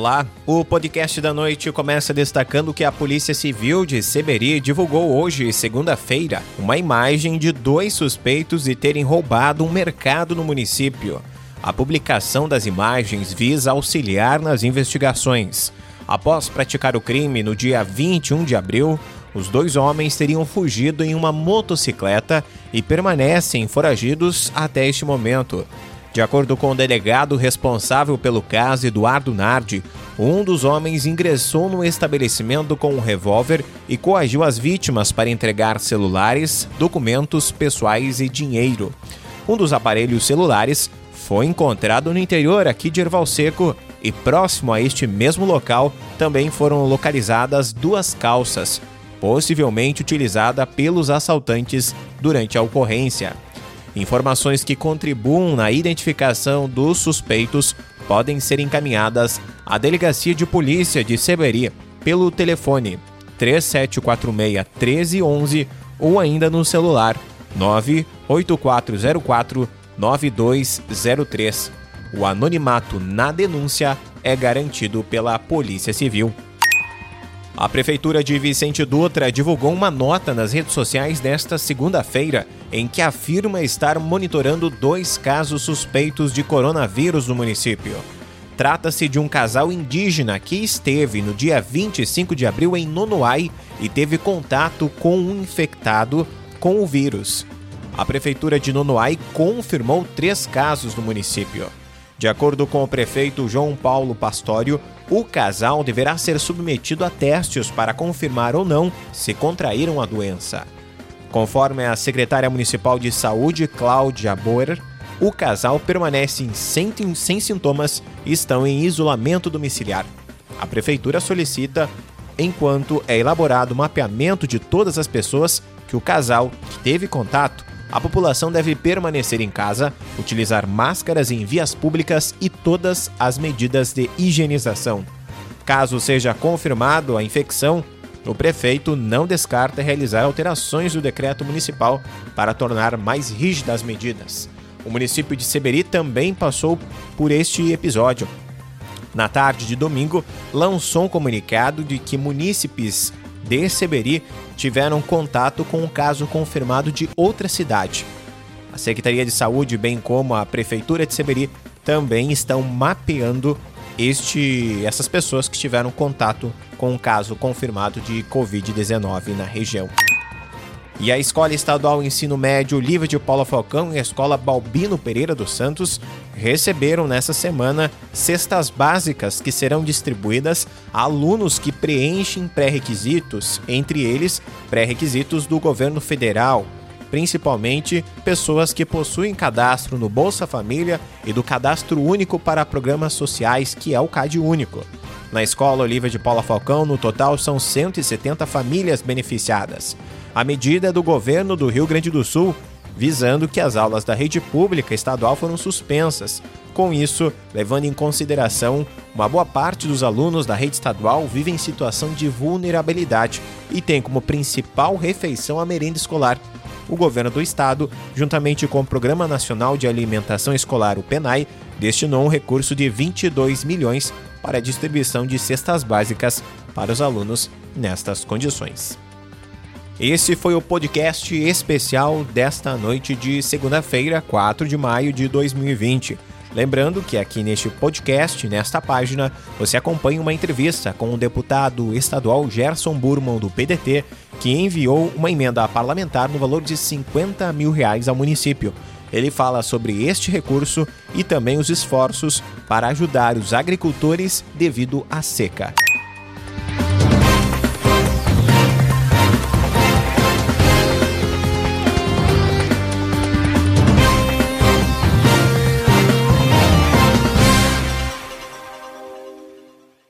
Olá, o podcast da noite começa destacando que a Polícia Civil de Seberi divulgou hoje, segunda-feira, uma imagem de dois suspeitos de terem roubado um mercado no município. A publicação das imagens visa auxiliar nas investigações. Após praticar o crime no dia 21 de abril, os dois homens teriam fugido em uma motocicleta e permanecem foragidos até este momento. De acordo com o delegado responsável pelo caso, Eduardo Nardi, um dos homens ingressou no estabelecimento com um revólver e coagiu as vítimas para entregar celulares, documentos pessoais e dinheiro. Um dos aparelhos celulares foi encontrado no interior aqui de Erval Seco e próximo a este mesmo local também foram localizadas duas calças, possivelmente utilizada pelos assaltantes durante a ocorrência. Informações que contribuam na identificação dos suspeitos podem ser encaminhadas à Delegacia de Polícia de Seberi pelo telefone 3746 1311 ou ainda no celular 98404 9203. O anonimato na denúncia é garantido pela Polícia Civil. A Prefeitura de Vicente Dutra divulgou uma nota nas redes sociais nesta segunda-feira em que afirma estar monitorando dois casos suspeitos de coronavírus no município. Trata-se de um casal indígena que esteve no dia 25 de abril em Nonoai e teve contato com um infectado com o vírus. A Prefeitura de Nonoai confirmou três casos no município. De acordo com o prefeito João Paulo Pastório, o casal deverá ser submetido a testes para confirmar ou não se contraíram a doença. Conforme a secretária municipal de saúde, Cláudia Boer, o casal permanece sem, sem sintomas e estão em isolamento domiciliar. A prefeitura solicita, enquanto é elaborado o mapeamento de todas as pessoas que o casal teve contato, a população deve permanecer em casa, utilizar máscaras em vias públicas e todas as medidas de higienização. Caso seja confirmado a infecção, o prefeito não descarta realizar alterações do decreto municipal para tornar mais rígidas as medidas. O município de Seberi também passou por este episódio. Na tarde de domingo, lançou um comunicado de que munícipes de Seberi tiveram contato com um caso confirmado de outra cidade. A Secretaria de Saúde, bem como a Prefeitura de Seberi, também estão mapeando este, essas pessoas que tiveram contato com um caso confirmado de Covid-19 na região. E a Escola Estadual Ensino Médio Livre de Paula Falcão e a Escola Balbino Pereira dos Santos receberam nessa semana cestas básicas que serão distribuídas a alunos que preenchem pré-requisitos, entre eles pré-requisitos do governo federal, principalmente pessoas que possuem cadastro no Bolsa Família e do Cadastro Único para Programas Sociais, que é o CAD Único. Na Escola Olivia de Paula Falcão, no total são 170 famílias beneficiadas. A medida é do governo do Rio Grande do Sul, visando que as aulas da rede pública estadual foram suspensas. Com isso, levando em consideração, uma boa parte dos alunos da rede estadual vive em situação de vulnerabilidade e tem como principal refeição a merenda escolar. O governo do estado, juntamente com o Programa Nacional de Alimentação Escolar, o PENAI, destinou um recurso de 22 milhões para a distribuição de cestas básicas para os alunos nestas condições. Esse foi o podcast especial desta noite de segunda-feira, 4 de maio de 2020. Lembrando que aqui neste podcast, nesta página, você acompanha uma entrevista com o deputado estadual Gerson Burman, do PDT, que enviou uma emenda parlamentar no valor de 50 mil reais ao município. Ele fala sobre este recurso e também os esforços para ajudar os agricultores devido à seca.